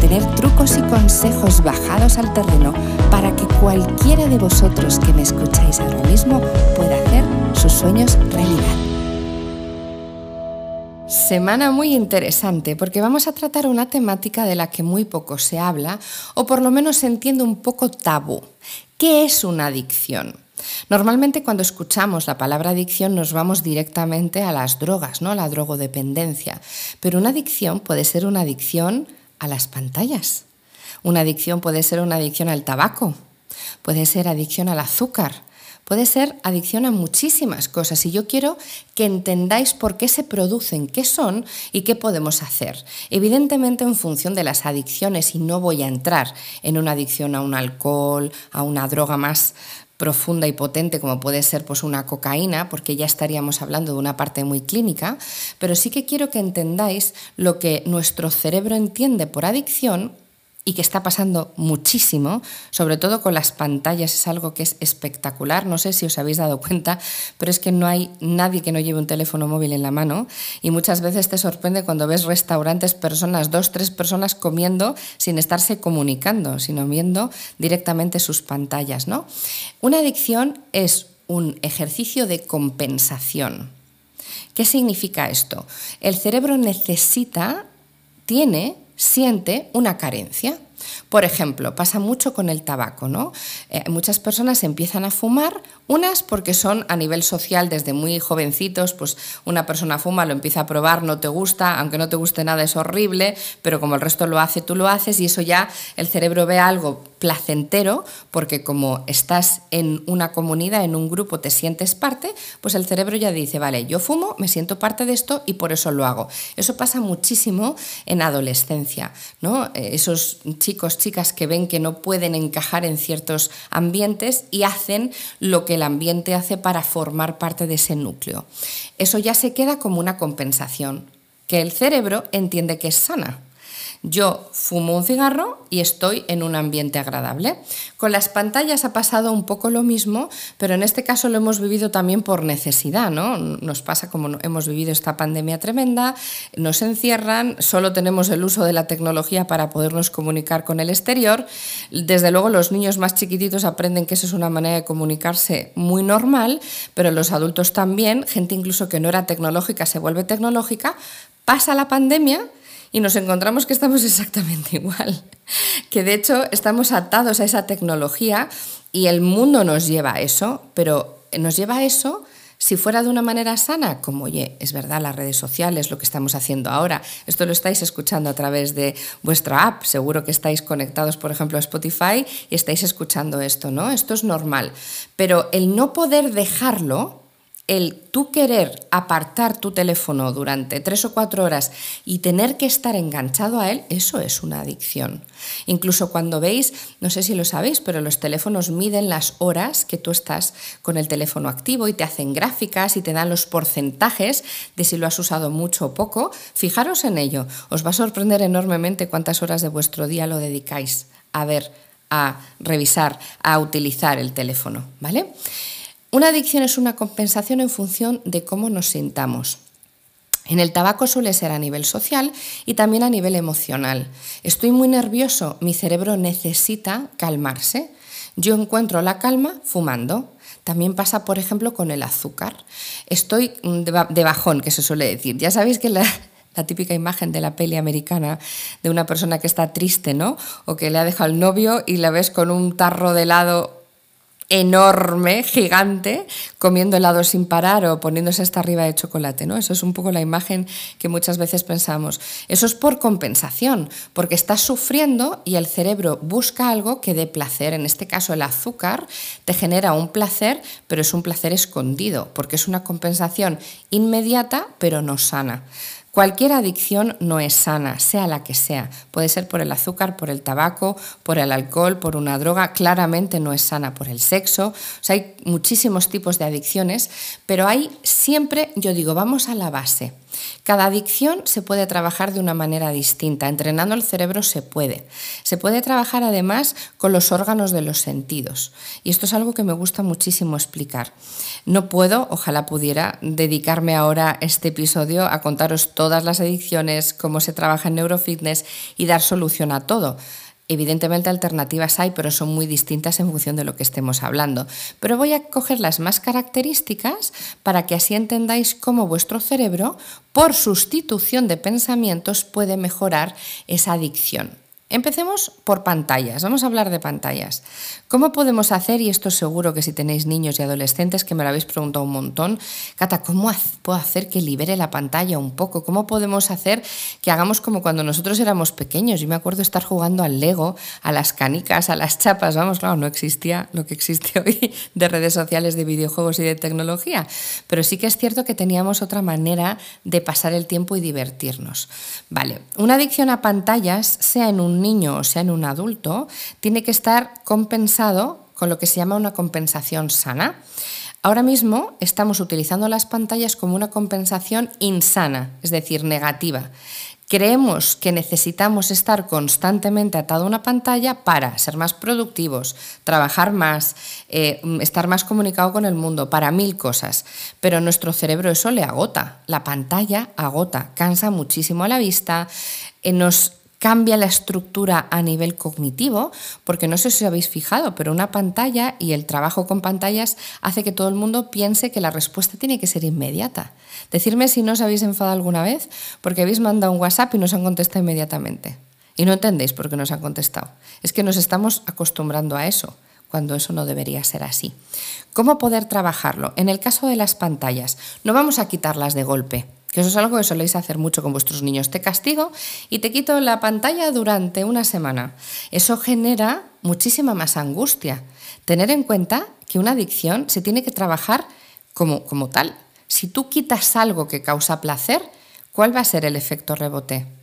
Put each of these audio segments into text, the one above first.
tener trucos y consejos bajados al terreno para que cualquiera de vosotros que me escucháis ahora mismo pueda hacer sus sueños realidad. Semana muy interesante porque vamos a tratar una temática de la que muy poco se habla o por lo menos se entiende un poco tabú. ¿Qué es una adicción? Normalmente cuando escuchamos la palabra adicción nos vamos directamente a las drogas, ¿no? La drogodependencia. Pero una adicción puede ser una adicción a las pantallas. Una adicción puede ser una adicción al tabaco, puede ser adicción al azúcar, puede ser adicción a muchísimas cosas y yo quiero que entendáis por qué se producen, qué son y qué podemos hacer. Evidentemente en función de las adicciones y no voy a entrar en una adicción a un alcohol, a una droga más profunda y potente como puede ser pues una cocaína, porque ya estaríamos hablando de una parte muy clínica, pero sí que quiero que entendáis lo que nuestro cerebro entiende por adicción y que está pasando muchísimo, sobre todo con las pantallas, es algo que es espectacular. No sé si os habéis dado cuenta, pero es que no hay nadie que no lleve un teléfono móvil en la mano y muchas veces te sorprende cuando ves restaurantes, personas, dos, tres personas comiendo sin estarse comunicando, sino viendo directamente sus pantallas. ¿no? Una adicción es un ejercicio de compensación. ¿Qué significa esto? El cerebro necesita, tiene siente una carencia. Por ejemplo, pasa mucho con el tabaco, ¿no? Eh, muchas personas empiezan a fumar, unas porque son a nivel social desde muy jovencitos, pues una persona fuma, lo empieza a probar, no te gusta, aunque no te guste nada es horrible, pero como el resto lo hace, tú lo haces y eso ya el cerebro ve algo placentero, porque como estás en una comunidad, en un grupo, te sientes parte, pues el cerebro ya dice, vale, yo fumo, me siento parte de esto y por eso lo hago. Eso pasa muchísimo en adolescencia, ¿no? Eh, esos chicos, chicas que ven que no pueden encajar en ciertos ambientes y hacen lo que el ambiente hace para formar parte de ese núcleo. Eso ya se queda como una compensación, que el cerebro entiende que es sana. Yo fumo un cigarro y estoy en un ambiente agradable. Con las pantallas ha pasado un poco lo mismo, pero en este caso lo hemos vivido también por necesidad, ¿no? Nos pasa como hemos vivido esta pandemia tremenda, nos encierran, solo tenemos el uso de la tecnología para podernos comunicar con el exterior. Desde luego los niños más chiquititos aprenden que eso es una manera de comunicarse muy normal, pero los adultos también, gente incluso que no era tecnológica se vuelve tecnológica, pasa la pandemia y nos encontramos que estamos exactamente igual, que de hecho estamos atados a esa tecnología y el mundo nos lleva a eso, pero nos lleva a eso si fuera de una manera sana, como, oye, es verdad, las redes sociales, lo que estamos haciendo ahora, esto lo estáis escuchando a través de vuestra app, seguro que estáis conectados, por ejemplo, a Spotify y estáis escuchando esto, ¿no? Esto es normal, pero el no poder dejarlo, el tú querer apartar tu teléfono durante tres o cuatro horas y tener que estar enganchado a él, eso es una adicción. Incluso cuando veis, no sé si lo sabéis, pero los teléfonos miden las horas que tú estás con el teléfono activo y te hacen gráficas y te dan los porcentajes de si lo has usado mucho o poco. Fijaros en ello, os va a sorprender enormemente cuántas horas de vuestro día lo dedicáis a ver, a revisar, a utilizar el teléfono, ¿vale? Una adicción es una compensación en función de cómo nos sintamos. En el tabaco suele ser a nivel social y también a nivel emocional. Estoy muy nervioso, mi cerebro necesita calmarse. Yo encuentro la calma fumando. También pasa, por ejemplo, con el azúcar. Estoy de bajón, que se suele decir. Ya sabéis que la, la típica imagen de la peli americana de una persona que está triste, ¿no? O que le ha dejado el novio y la ves con un tarro de helado enorme, gigante, comiendo helado sin parar o poniéndose hasta arriba de chocolate, ¿no? Eso es un poco la imagen que muchas veces pensamos. Eso es por compensación, porque estás sufriendo y el cerebro busca algo que dé placer. En este caso, el azúcar te genera un placer, pero es un placer escondido, porque es una compensación inmediata, pero no sana. Cualquier adicción no es sana, sea la que sea. Puede ser por el azúcar, por el tabaco, por el alcohol, por una droga. Claramente no es sana por el sexo. O sea, hay muchísimos tipos de adicciones, pero hay siempre, yo digo, vamos a la base. Cada adicción se puede trabajar de una manera distinta. Entrenando el cerebro se puede. Se puede trabajar además con los órganos de los sentidos. Y esto es algo que me gusta muchísimo explicar. No puedo, ojalá pudiera, dedicarme ahora este episodio a contaros todas las adicciones, cómo se trabaja en neurofitness y dar solución a todo. Evidentemente alternativas hay, pero son muy distintas en función de lo que estemos hablando. Pero voy a coger las más características para que así entendáis cómo vuestro cerebro, por sustitución de pensamientos, puede mejorar esa adicción. Empecemos por pantallas. Vamos a hablar de pantallas. ¿Cómo podemos hacer, y esto seguro que si tenéis niños y adolescentes, que me lo habéis preguntado un montón, Cata, ¿cómo puedo hacer que libere la pantalla un poco? ¿Cómo podemos hacer que hagamos como cuando nosotros éramos pequeños? Yo me acuerdo estar jugando al Lego, a las canicas, a las chapas, vamos, claro, no existía lo que existe hoy de redes sociales, de videojuegos y de tecnología, pero sí que es cierto que teníamos otra manera de pasar el tiempo y divertirnos. Vale, una adicción a pantallas, sea en un niño o sea en un adulto, tiene que estar compensada con lo que se llama una compensación sana. Ahora mismo estamos utilizando las pantallas como una compensación insana, es decir, negativa. Creemos que necesitamos estar constantemente atado a una pantalla para ser más productivos, trabajar más, eh, estar más comunicado con el mundo, para mil cosas. Pero nuestro cerebro eso le agota. La pantalla agota, cansa muchísimo a la vista, eh, nos cambia la estructura a nivel cognitivo, porque no sé si os habéis fijado, pero una pantalla y el trabajo con pantallas hace que todo el mundo piense que la respuesta tiene que ser inmediata. Decidme si no os habéis enfadado alguna vez porque habéis mandado un WhatsApp y nos han contestado inmediatamente. Y no entendéis por qué nos han contestado. Es que nos estamos acostumbrando a eso, cuando eso no debería ser así. ¿Cómo poder trabajarlo? En el caso de las pantallas, no vamos a quitarlas de golpe que eso es algo que soléis hacer mucho con vuestros niños. Te castigo y te quito la pantalla durante una semana. Eso genera muchísima más angustia. Tener en cuenta que una adicción se tiene que trabajar como, como tal. Si tú quitas algo que causa placer, ¿cuál va a ser el efecto rebote?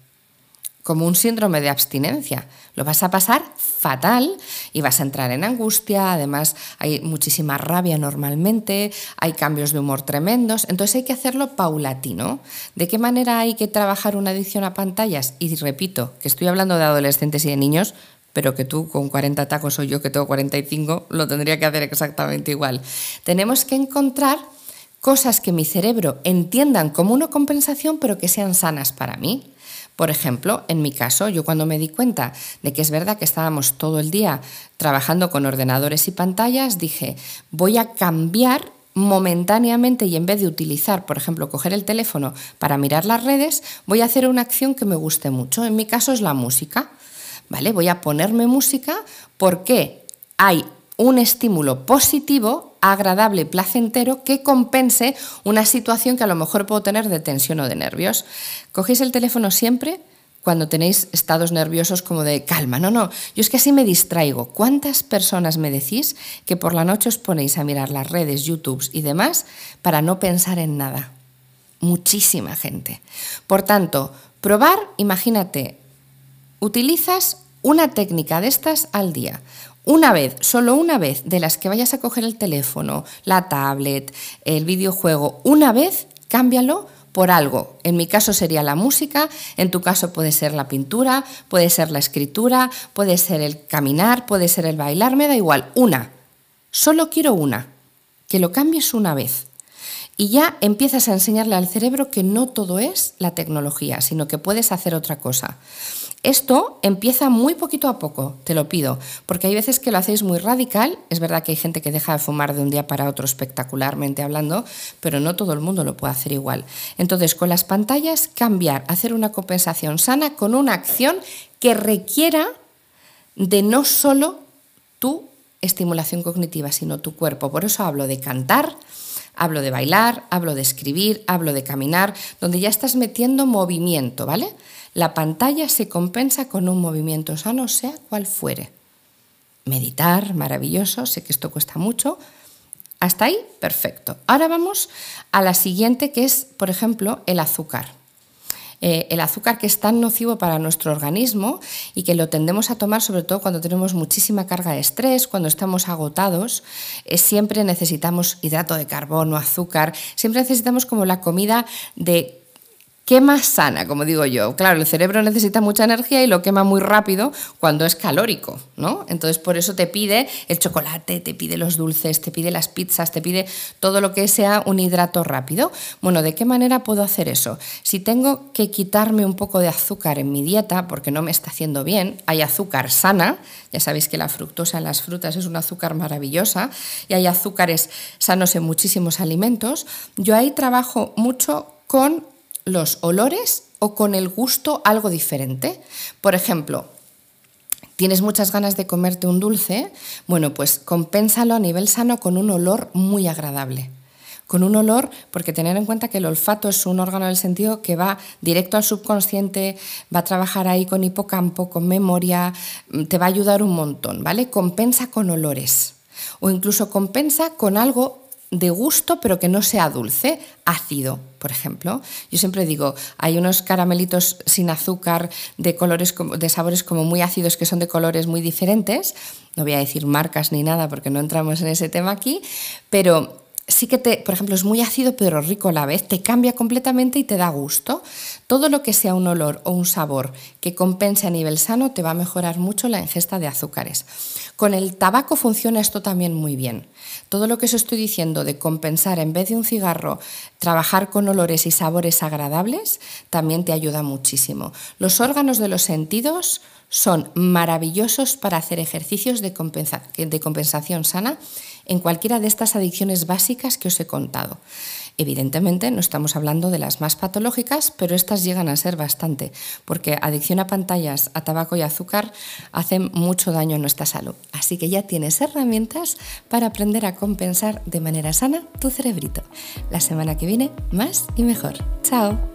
Como un síndrome de abstinencia. Lo vas a pasar fatal y vas a entrar en angustia, además hay muchísima rabia normalmente, hay cambios de humor tremendos, entonces hay que hacerlo paulatino. ¿De qué manera hay que trabajar una adicción a pantallas? Y repito, que estoy hablando de adolescentes y de niños, pero que tú con 40 tacos o yo que tengo 45 lo tendría que hacer exactamente igual. Tenemos que encontrar cosas que mi cerebro entiendan como una compensación, pero que sean sanas para mí. Por ejemplo, en mi caso, yo cuando me di cuenta de que es verdad que estábamos todo el día trabajando con ordenadores y pantallas, dije, voy a cambiar momentáneamente y en vez de utilizar, por ejemplo, coger el teléfono para mirar las redes, voy a hacer una acción que me guste mucho. En mi caso es la música. ¿Vale? Voy a ponerme música porque hay un estímulo positivo agradable, placentero, que compense una situación que a lo mejor puedo tener de tensión o de nervios. Cogéis el teléfono siempre cuando tenéis estados nerviosos como de calma. No, no, yo es que así me distraigo. ¿Cuántas personas me decís que por la noche os ponéis a mirar las redes, YouTube y demás para no pensar en nada? Muchísima gente. Por tanto, probar, imagínate, utilizas una técnica de estas al día. Una vez, solo una vez, de las que vayas a coger el teléfono, la tablet, el videojuego, una vez, cámbialo por algo. En mi caso sería la música, en tu caso puede ser la pintura, puede ser la escritura, puede ser el caminar, puede ser el bailar, me da igual, una. Solo quiero una. Que lo cambies una vez. Y ya empiezas a enseñarle al cerebro que no todo es la tecnología, sino que puedes hacer otra cosa. Esto empieza muy poquito a poco, te lo pido, porque hay veces que lo hacéis muy radical. Es verdad que hay gente que deja de fumar de un día para otro espectacularmente hablando, pero no todo el mundo lo puede hacer igual. Entonces, con las pantallas, cambiar, hacer una compensación sana con una acción que requiera de no solo tu estimulación cognitiva, sino tu cuerpo. Por eso hablo de cantar, hablo de bailar, hablo de escribir, hablo de caminar, donde ya estás metiendo movimiento, ¿vale? La pantalla se compensa con un movimiento sano, sea cual fuere. Meditar, maravilloso, sé que esto cuesta mucho. Hasta ahí, perfecto. Ahora vamos a la siguiente, que es, por ejemplo, el azúcar. Eh, el azúcar que es tan nocivo para nuestro organismo y que lo tendemos a tomar sobre todo cuando tenemos muchísima carga de estrés, cuando estamos agotados, eh, siempre necesitamos hidrato de carbono, azúcar, siempre necesitamos como la comida de quema sana, como digo yo. Claro, el cerebro necesita mucha energía y lo quema muy rápido cuando es calórico, ¿no? Entonces por eso te pide el chocolate, te pide los dulces, te pide las pizzas, te pide todo lo que sea un hidrato rápido. Bueno, ¿de qué manera puedo hacer eso? Si tengo que quitarme un poco de azúcar en mi dieta porque no me está haciendo bien, hay azúcar sana, ya sabéis que la fructosa en las frutas es un azúcar maravillosa y hay azúcares sanos en muchísimos alimentos, yo ahí trabajo mucho con los olores o con el gusto algo diferente. Por ejemplo, tienes muchas ganas de comerte un dulce, bueno, pues compénsalo a nivel sano con un olor muy agradable. Con un olor, porque tener en cuenta que el olfato es un órgano del sentido que va directo al subconsciente, va a trabajar ahí con hipocampo, con memoria, te va a ayudar un montón, ¿vale? Compensa con olores. O incluso compensa con algo de gusto, pero que no sea dulce, ácido, por ejemplo. Yo siempre digo, hay unos caramelitos sin azúcar de colores de sabores como muy ácidos que son de colores muy diferentes. No voy a decir marcas ni nada porque no entramos en ese tema aquí, pero sí que te, por ejemplo, es muy ácido pero rico a la vez, te cambia completamente y te da gusto. Todo lo que sea un olor o un sabor que compense a nivel sano te va a mejorar mucho la ingesta de azúcares. Con el tabaco funciona esto también muy bien. Todo lo que os estoy diciendo de compensar en vez de un cigarro, trabajar con olores y sabores agradables, también te ayuda muchísimo. Los órganos de los sentidos son maravillosos para hacer ejercicios de, compensación sana en cualquiera de estas adicciones básicas que os he contado. Evidentemente no estamos hablando de las más patológicas, pero estas llegan a ser bastante, porque adicción a pantallas, a tabaco y azúcar hacen mucho daño a nuestra salud. Así que ya tienes herramientas para aprender a compensar de manera sana tu cerebrito. La semana que viene, más y mejor. Chao.